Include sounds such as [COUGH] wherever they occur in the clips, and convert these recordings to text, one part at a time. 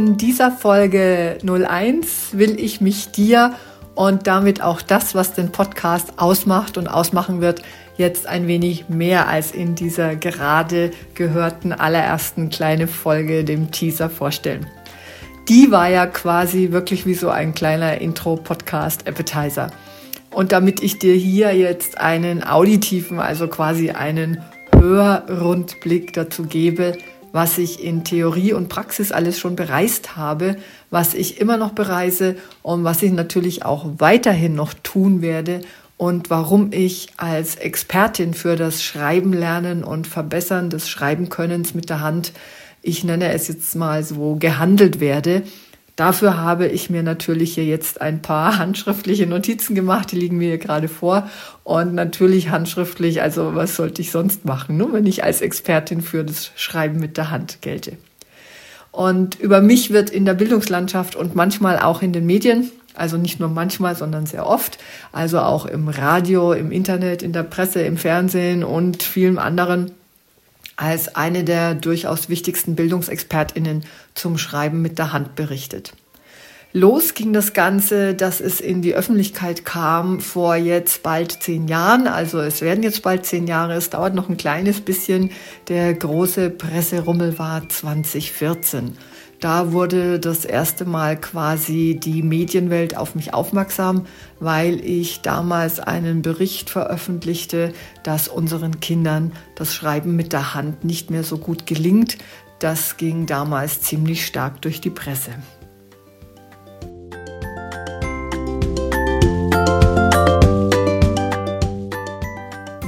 In dieser Folge 01 will ich mich dir und damit auch das, was den Podcast ausmacht und ausmachen wird, jetzt ein wenig mehr als in dieser gerade gehörten allerersten kleine Folge, dem Teaser vorstellen. Die war ja quasi wirklich wie so ein kleiner Intro-Podcast-Appetizer. Und damit ich dir hier jetzt einen auditiven, also quasi einen Hörrundblick dazu gebe, was ich in Theorie und Praxis alles schon bereist habe, was ich immer noch bereise und was ich natürlich auch weiterhin noch tun werde und warum ich als Expertin für das Schreiben lernen und Verbessern des Schreibenkönnens mit der Hand, ich nenne es jetzt mal so, gehandelt werde Dafür habe ich mir natürlich hier jetzt ein paar [LAUGHS] handschriftliche Notizen gemacht, die liegen mir hier gerade vor. Und natürlich handschriftlich, also was sollte ich sonst machen, nur wenn ich als Expertin für das Schreiben mit der Hand gelte. Und über mich wird in der Bildungslandschaft und manchmal auch in den Medien, also nicht nur manchmal, sondern sehr oft, also auch im Radio, im Internet, in der Presse, im Fernsehen und vielen anderen, als eine der durchaus wichtigsten Bildungsexpertinnen zum Schreiben mit der Hand berichtet. Los ging das Ganze, dass es in die Öffentlichkeit kam vor jetzt bald zehn Jahren. Also es werden jetzt bald zehn Jahre. Es dauert noch ein kleines bisschen. Der große Presserummel war 2014. Da wurde das erste Mal quasi die Medienwelt auf mich aufmerksam, weil ich damals einen Bericht veröffentlichte, dass unseren Kindern das Schreiben mit der Hand nicht mehr so gut gelingt. Das ging damals ziemlich stark durch die Presse.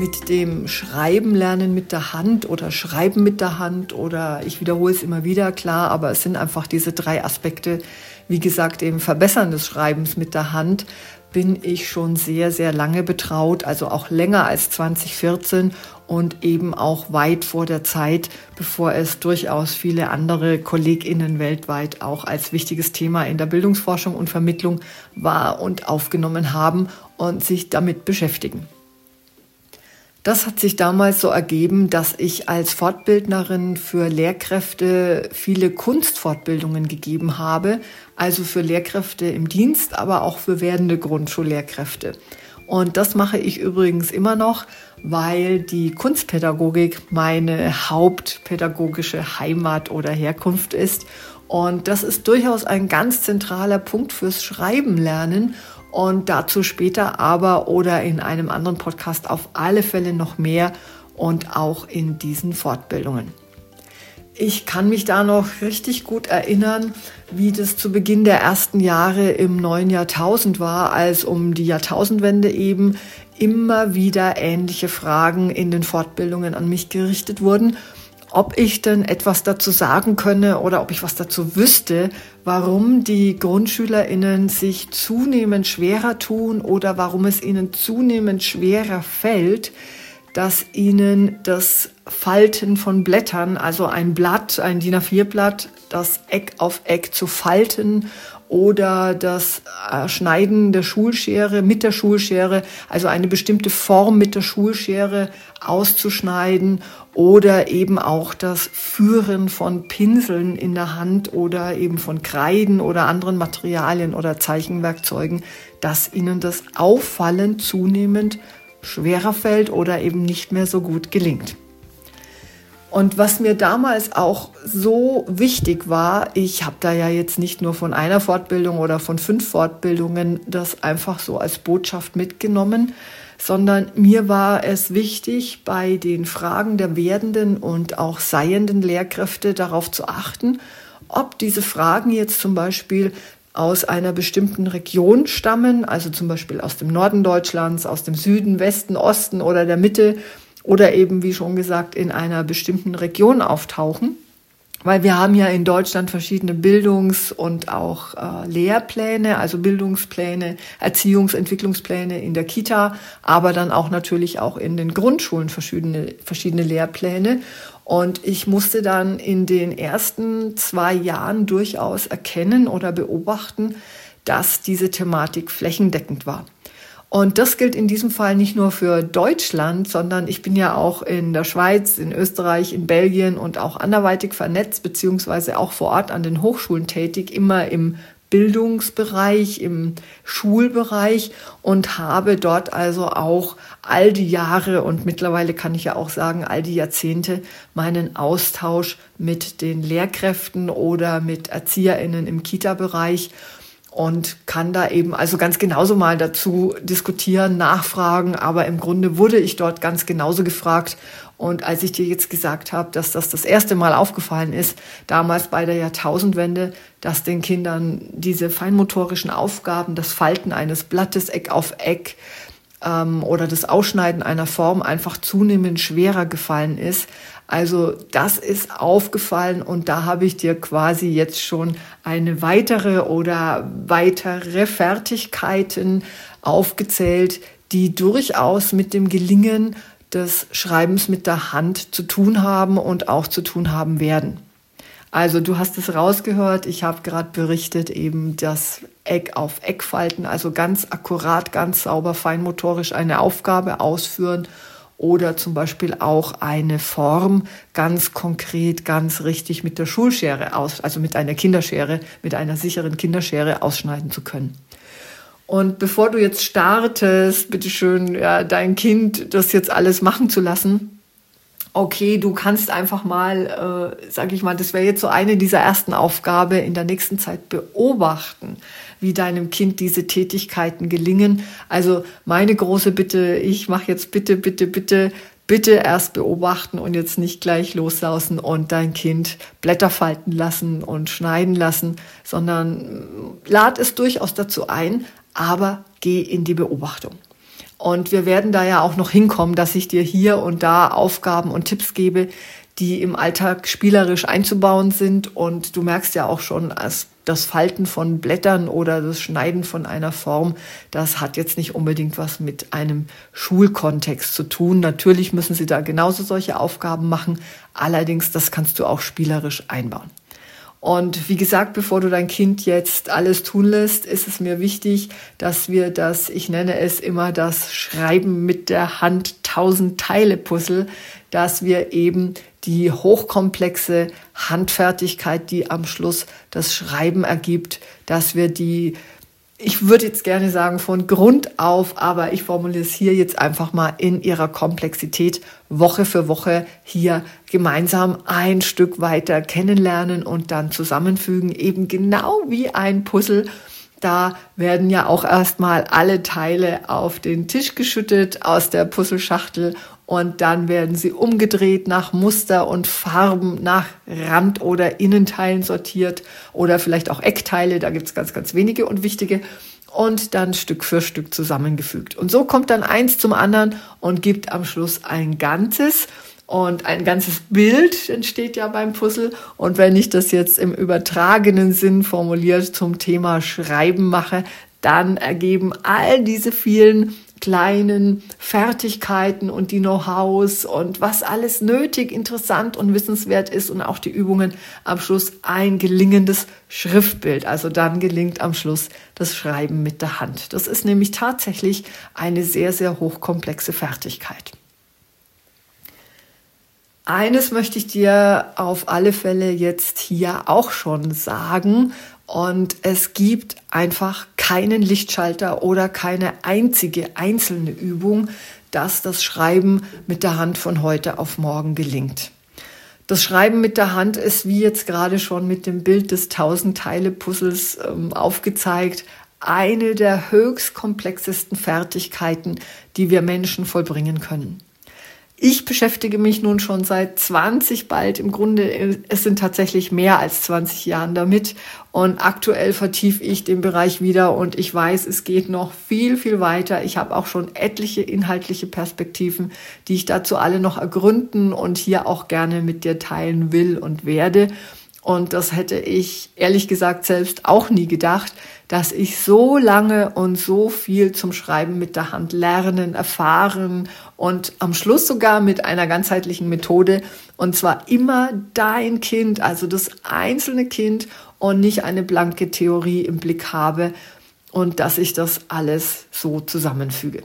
Mit dem Schreiben lernen mit der Hand oder Schreiben mit der Hand oder ich wiederhole es immer wieder, klar, aber es sind einfach diese drei Aspekte, wie gesagt, eben Verbessern des Schreibens mit der Hand, bin ich schon sehr, sehr lange betraut, also auch länger als 2014 und eben auch weit vor der Zeit, bevor es durchaus viele andere KollegInnen weltweit auch als wichtiges Thema in der Bildungsforschung und Vermittlung war und aufgenommen haben und sich damit beschäftigen. Das hat sich damals so ergeben, dass ich als Fortbildnerin für Lehrkräfte viele Kunstfortbildungen gegeben habe, also für Lehrkräfte im Dienst, aber auch für werdende Grundschullehrkräfte. Und das mache ich übrigens immer noch, weil die Kunstpädagogik meine hauptpädagogische Heimat oder Herkunft ist. Und das ist durchaus ein ganz zentraler Punkt fürs Schreiben lernen und dazu später aber oder in einem anderen Podcast auf alle Fälle noch mehr und auch in diesen Fortbildungen. Ich kann mich da noch richtig gut erinnern, wie das zu Beginn der ersten Jahre im neuen Jahrtausend war, als um die Jahrtausendwende eben immer wieder ähnliche Fragen in den Fortbildungen an mich gerichtet wurden ob ich denn etwas dazu sagen könne oder ob ich was dazu wüsste, warum die Grundschülerinnen sich zunehmend schwerer tun oder warum es ihnen zunehmend schwerer fällt, dass ihnen das Falten von Blättern, also ein Blatt, ein DIN A4-Blatt, das Eck auf Eck zu falten oder das Schneiden der Schulschere mit der Schulschere, also eine bestimmte Form mit der Schulschere auszuschneiden oder eben auch das Führen von Pinseln in der Hand oder eben von Kreiden oder anderen Materialien oder Zeichenwerkzeugen, dass ihnen das auffallend zunehmend schwerer fällt oder eben nicht mehr so gut gelingt. Und was mir damals auch so wichtig war, ich habe da ja jetzt nicht nur von einer Fortbildung oder von fünf Fortbildungen das einfach so als Botschaft mitgenommen, sondern mir war es wichtig, bei den Fragen der werdenden und auch seienden Lehrkräfte darauf zu achten, ob diese Fragen jetzt zum Beispiel aus einer bestimmten Region stammen, also zum Beispiel aus dem Norden Deutschlands, aus dem Süden, Westen, Osten oder der Mitte oder eben, wie schon gesagt, in einer bestimmten Region auftauchen weil wir haben ja in Deutschland verschiedene Bildungs- und auch äh, Lehrpläne, also Bildungspläne, Erziehungsentwicklungspläne in der Kita, aber dann auch natürlich auch in den Grundschulen verschiedene, verschiedene Lehrpläne. Und ich musste dann in den ersten zwei Jahren durchaus erkennen oder beobachten, dass diese Thematik flächendeckend war. Und das gilt in diesem Fall nicht nur für Deutschland, sondern ich bin ja auch in der Schweiz, in Österreich, in Belgien und auch anderweitig vernetzt, beziehungsweise auch vor Ort an den Hochschulen tätig, immer im Bildungsbereich, im Schulbereich und habe dort also auch all die Jahre und mittlerweile kann ich ja auch sagen, all die Jahrzehnte meinen Austausch mit den Lehrkräften oder mit Erzieherinnen im Kita-Bereich und kann da eben also ganz genauso mal dazu diskutieren, nachfragen. Aber im Grunde wurde ich dort ganz genauso gefragt. Und als ich dir jetzt gesagt habe, dass das das erste Mal aufgefallen ist, damals bei der Jahrtausendwende, dass den Kindern diese feinmotorischen Aufgaben, das Falten eines Blattes Eck auf Eck, ähm, oder das Ausschneiden einer Form einfach zunehmend schwerer gefallen ist. Also das ist aufgefallen und da habe ich dir quasi jetzt schon eine weitere oder weitere Fertigkeiten aufgezählt, die durchaus mit dem Gelingen des Schreibens mit der Hand zu tun haben und auch zu tun haben werden. Also du hast es rausgehört, ich habe gerade berichtet, eben das Eck auf Eck falten, also ganz akkurat, ganz sauber, feinmotorisch eine Aufgabe ausführen oder zum Beispiel auch eine Form ganz konkret, ganz richtig mit der Schulschere aus, also mit einer Kinderschere, mit einer sicheren Kinderschere ausschneiden zu können. Und bevor du jetzt startest, bitteschön, ja, dein Kind das jetzt alles machen zu lassen, okay, du kannst einfach mal, äh, sage ich mal, das wäre jetzt so eine dieser ersten Aufgabe in der nächsten Zeit beobachten, wie deinem Kind diese Tätigkeiten gelingen. Also meine große Bitte, ich mache jetzt bitte, bitte, bitte, bitte erst beobachten und jetzt nicht gleich loslausen und dein Kind Blätter falten lassen und schneiden lassen, sondern lad es durchaus dazu ein, aber geh in die Beobachtung. Und wir werden da ja auch noch hinkommen, dass ich dir hier und da Aufgaben und Tipps gebe, die im Alltag spielerisch einzubauen sind. Und du merkst ja auch schon, als das Falten von Blättern oder das Schneiden von einer Form, das hat jetzt nicht unbedingt was mit einem Schulkontext zu tun. Natürlich müssen sie da genauso solche Aufgaben machen. Allerdings, das kannst du auch spielerisch einbauen. Und wie gesagt, bevor du dein Kind jetzt alles tun lässt, ist es mir wichtig, dass wir das, ich nenne es immer das Schreiben mit der Hand tausend Teile Puzzle, dass wir eben die hochkomplexe Handfertigkeit, die am Schluss das Schreiben ergibt, dass wir die ich würde jetzt gerne sagen von Grund auf, aber ich formuliere es hier jetzt einfach mal in ihrer Komplexität Woche für Woche hier gemeinsam ein Stück weiter kennenlernen und dann zusammenfügen, eben genau wie ein Puzzle. Da werden ja auch erstmal alle Teile auf den Tisch geschüttet aus der Puzzleschachtel und dann werden sie umgedreht nach Muster und Farben, nach Rand- oder Innenteilen sortiert oder vielleicht auch Eckteile, da gibt es ganz, ganz wenige und wichtige und dann Stück für Stück zusammengefügt. Und so kommt dann eins zum anderen und gibt am Schluss ein Ganzes. Und ein ganzes Bild entsteht ja beim Puzzle. Und wenn ich das jetzt im übertragenen Sinn formuliert zum Thema Schreiben mache, dann ergeben all diese vielen kleinen Fertigkeiten und die Know-hows und was alles nötig, interessant und wissenswert ist und auch die Übungen am Schluss ein gelingendes Schriftbild. Also dann gelingt am Schluss das Schreiben mit der Hand. Das ist nämlich tatsächlich eine sehr, sehr hochkomplexe Fertigkeit. Eines möchte ich dir auf alle Fälle jetzt hier auch schon sagen. Und es gibt einfach keinen Lichtschalter oder keine einzige einzelne Übung, dass das Schreiben mit der Hand von heute auf morgen gelingt. Das Schreiben mit der Hand ist, wie jetzt gerade schon mit dem Bild des Tausend-Teile-Puzzles ähm, aufgezeigt, eine der höchst komplexesten Fertigkeiten, die wir Menschen vollbringen können. Ich beschäftige mich nun schon seit 20 bald, im Grunde, es sind tatsächlich mehr als 20 Jahren damit. Und aktuell vertiefe ich den Bereich wieder und ich weiß, es geht noch viel, viel weiter. Ich habe auch schon etliche inhaltliche Perspektiven, die ich dazu alle noch ergründen und hier auch gerne mit dir teilen will und werde. Und das hätte ich ehrlich gesagt selbst auch nie gedacht, dass ich so lange und so viel zum Schreiben mit der Hand lernen, erfahren und am Schluss sogar mit einer ganzheitlichen Methode. Und zwar immer dein Kind, also das einzelne Kind und nicht eine blanke Theorie im Blick habe und dass ich das alles so zusammenfüge.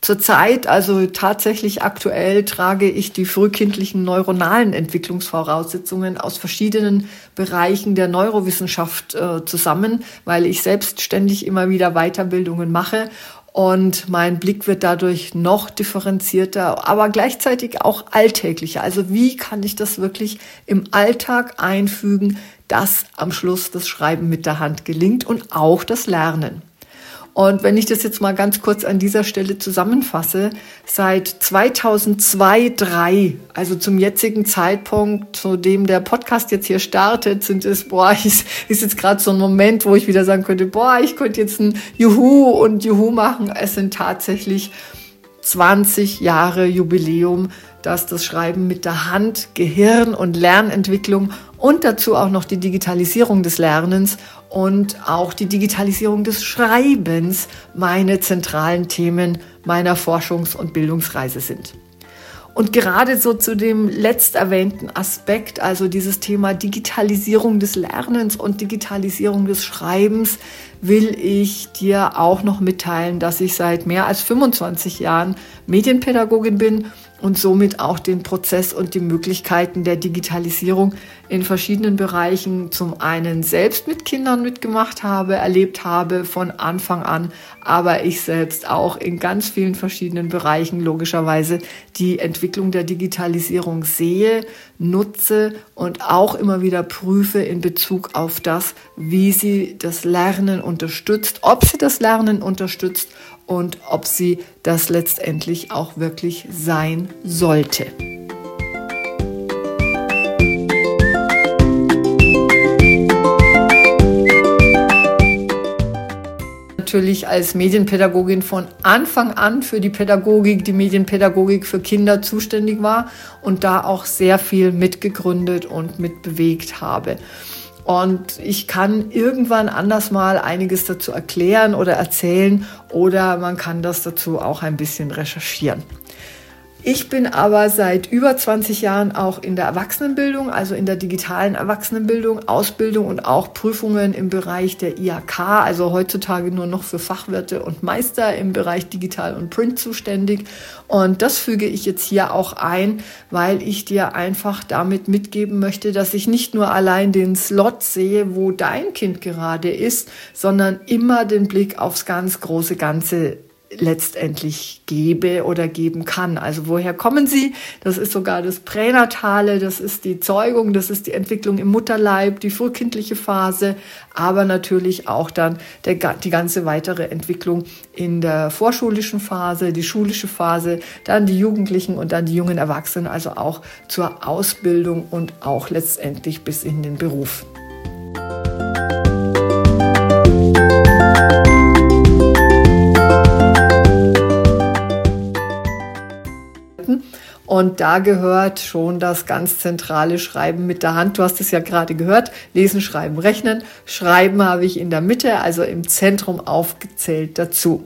Zurzeit, also tatsächlich aktuell, trage ich die frühkindlichen neuronalen Entwicklungsvoraussetzungen aus verschiedenen Bereichen der Neurowissenschaft äh, zusammen, weil ich selbstständig immer wieder Weiterbildungen mache und mein Blick wird dadurch noch differenzierter, aber gleichzeitig auch alltäglicher. Also wie kann ich das wirklich im Alltag einfügen, dass am Schluss das Schreiben mit der Hand gelingt und auch das Lernen? Und wenn ich das jetzt mal ganz kurz an dieser Stelle zusammenfasse, seit 2002, 3, also zum jetzigen Zeitpunkt, zu dem der Podcast jetzt hier startet, sind es, boah, [LAUGHS] ist, ist jetzt gerade so ein Moment, wo ich wieder sagen könnte, boah, ich könnte jetzt ein Juhu und Juhu machen. Es sind tatsächlich 20 Jahre Jubiläum, dass das Schreiben mit der Hand, Gehirn und Lernentwicklung und dazu auch noch die Digitalisierung des Lernens und auch die Digitalisierung des Schreibens meine zentralen Themen meiner Forschungs- und Bildungsreise sind. Und gerade so zu dem letzt erwähnten Aspekt, also dieses Thema Digitalisierung des Lernens und Digitalisierung des Schreibens, will ich dir auch noch mitteilen, dass ich seit mehr als 25 Jahren Medienpädagogin bin und somit auch den Prozess und die Möglichkeiten der Digitalisierung in verschiedenen Bereichen zum einen selbst mit Kindern mitgemacht habe, erlebt habe von Anfang an, aber ich selbst auch in ganz vielen verschiedenen Bereichen logischerweise die Entwicklung der Digitalisierung sehe, nutze und auch immer wieder prüfe in Bezug auf das, wie sie das Lernen unterstützt, ob sie das Lernen unterstützt und ob sie das letztendlich auch wirklich sein sollte. natürlich als Medienpädagogin von Anfang an für die Pädagogik, die Medienpädagogik für Kinder zuständig war und da auch sehr viel mitgegründet und mitbewegt habe. Und ich kann irgendwann anders mal einiges dazu erklären oder erzählen oder man kann das dazu auch ein bisschen recherchieren. Ich bin aber seit über 20 Jahren auch in der Erwachsenenbildung, also in der digitalen Erwachsenenbildung, Ausbildung und auch Prüfungen im Bereich der IHK, also heutzutage nur noch für Fachwirte und Meister im Bereich Digital und Print zuständig. Und das füge ich jetzt hier auch ein, weil ich dir einfach damit mitgeben möchte, dass ich nicht nur allein den Slot sehe, wo dein Kind gerade ist, sondern immer den Blick aufs ganz große Ganze letztendlich gebe oder geben kann. Also woher kommen sie? Das ist sogar das Pränatale, das ist die Zeugung, das ist die Entwicklung im Mutterleib, die frühkindliche Phase, aber natürlich auch dann der, die ganze weitere Entwicklung in der vorschulischen Phase, die schulische Phase, dann die Jugendlichen und dann die jungen Erwachsenen, also auch zur Ausbildung und auch letztendlich bis in den Beruf. Und da gehört schon das ganz zentrale Schreiben mit der Hand. Du hast es ja gerade gehört. Lesen, Schreiben, Rechnen. Schreiben habe ich in der Mitte, also im Zentrum aufgezählt dazu.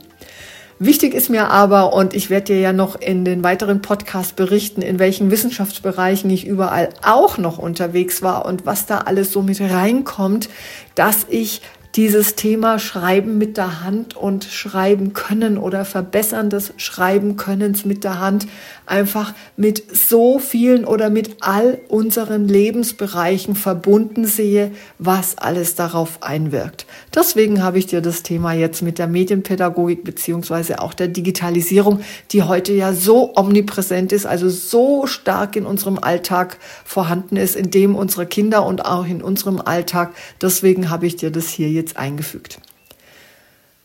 Wichtig ist mir aber, und ich werde dir ja noch in den weiteren Podcasts berichten, in welchen Wissenschaftsbereichen ich überall auch noch unterwegs war und was da alles so mit reinkommt, dass ich dieses Thema Schreiben mit der Hand und Schreiben können oder Verbessern des Schreiben Könnens mit der Hand einfach mit so vielen oder mit all unseren Lebensbereichen verbunden sehe, was alles darauf einwirkt. Deswegen habe ich dir das Thema jetzt mit der Medienpädagogik beziehungsweise auch der Digitalisierung, die heute ja so omnipräsent ist, also so stark in unserem Alltag vorhanden ist, in dem unsere Kinder und auch in unserem Alltag. Deswegen habe ich dir das hier jetzt eingefügt.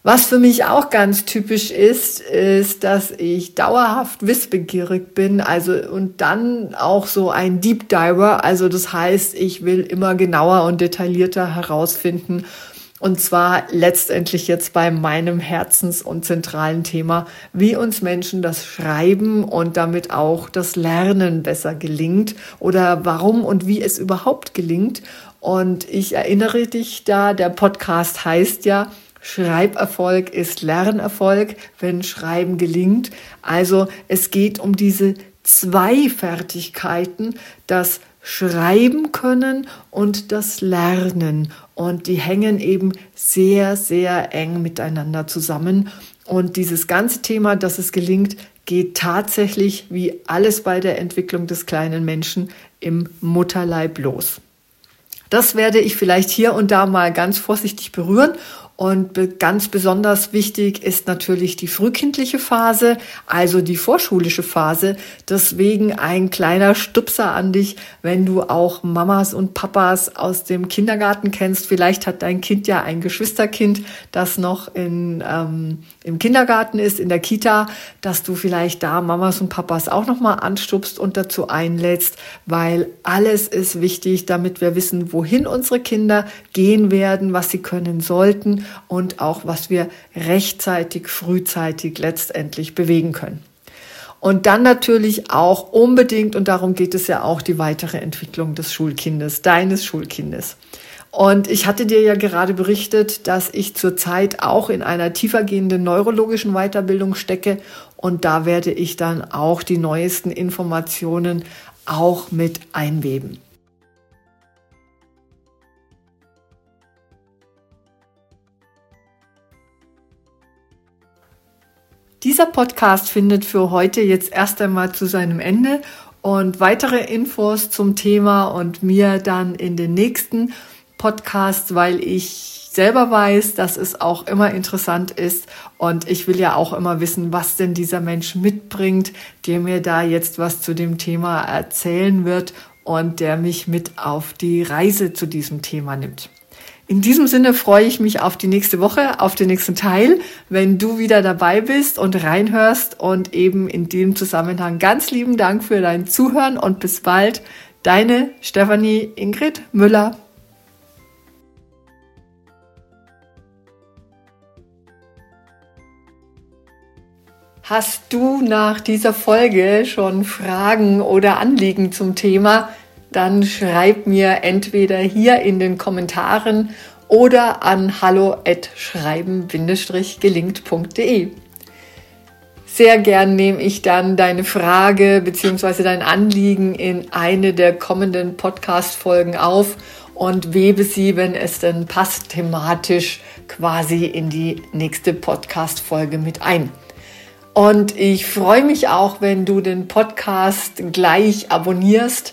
Was für mich auch ganz typisch ist, ist, dass ich dauerhaft wissbegierig bin, also und dann auch so ein Deep Diver, also das heißt, ich will immer genauer und detaillierter herausfinden, und zwar letztendlich jetzt bei meinem Herzens- und zentralen Thema, wie uns Menschen das Schreiben und damit auch das Lernen besser gelingt oder warum und wie es überhaupt gelingt. Und ich erinnere dich da, der Podcast heißt ja, Schreiberfolg ist Lernerfolg, wenn Schreiben gelingt. Also es geht um diese zwei Fertigkeiten, das Schreiben können und das Lernen. Und die hängen eben sehr, sehr eng miteinander zusammen. Und dieses ganze Thema, dass es gelingt, geht tatsächlich wie alles bei der Entwicklung des kleinen Menschen im Mutterleib los. Das werde ich vielleicht hier und da mal ganz vorsichtig berühren und ganz besonders wichtig ist natürlich die frühkindliche Phase, also die vorschulische Phase. Deswegen ein kleiner Stupser an dich, wenn du auch Mamas und Papas aus dem Kindergarten kennst. Vielleicht hat dein Kind ja ein Geschwisterkind, das noch in, ähm, im Kindergarten ist, in der Kita, dass du vielleicht da Mamas und Papas auch nochmal anstupst und dazu einlädst, weil alles ist wichtig, damit wir wissen, wohin unsere Kinder gehen werden, was sie können sollten und auch was wir rechtzeitig, frühzeitig letztendlich bewegen können. Und dann natürlich auch unbedingt, und darum geht es ja auch, die weitere Entwicklung des Schulkindes, deines Schulkindes. Und ich hatte dir ja gerade berichtet, dass ich zurzeit auch in einer tiefergehenden neurologischen Weiterbildung stecke. Und da werde ich dann auch die neuesten Informationen auch mit einweben. Dieser Podcast findet für heute jetzt erst einmal zu seinem Ende und weitere Infos zum Thema und mir dann in den nächsten Podcasts, weil ich selber weiß, dass es auch immer interessant ist und ich will ja auch immer wissen, was denn dieser Mensch mitbringt, der mir da jetzt was zu dem Thema erzählen wird und der mich mit auf die Reise zu diesem Thema nimmt. In diesem Sinne freue ich mich auf die nächste Woche, auf den nächsten Teil, wenn du wieder dabei bist und reinhörst und eben in dem Zusammenhang ganz lieben Dank für dein Zuhören und bis bald. Deine Stefanie Ingrid Müller. Hast du nach dieser Folge schon Fragen oder Anliegen zum Thema? Dann schreib mir entweder hier in den Kommentaren oder an hallo@schreiben-gelingt.de. Sehr gern nehme ich dann deine Frage bzw. dein Anliegen in eine der kommenden Podcast-Folgen auf und webe sie, wenn es denn passt, thematisch quasi in die nächste Podcast-Folge mit ein. Und ich freue mich auch, wenn du den Podcast gleich abonnierst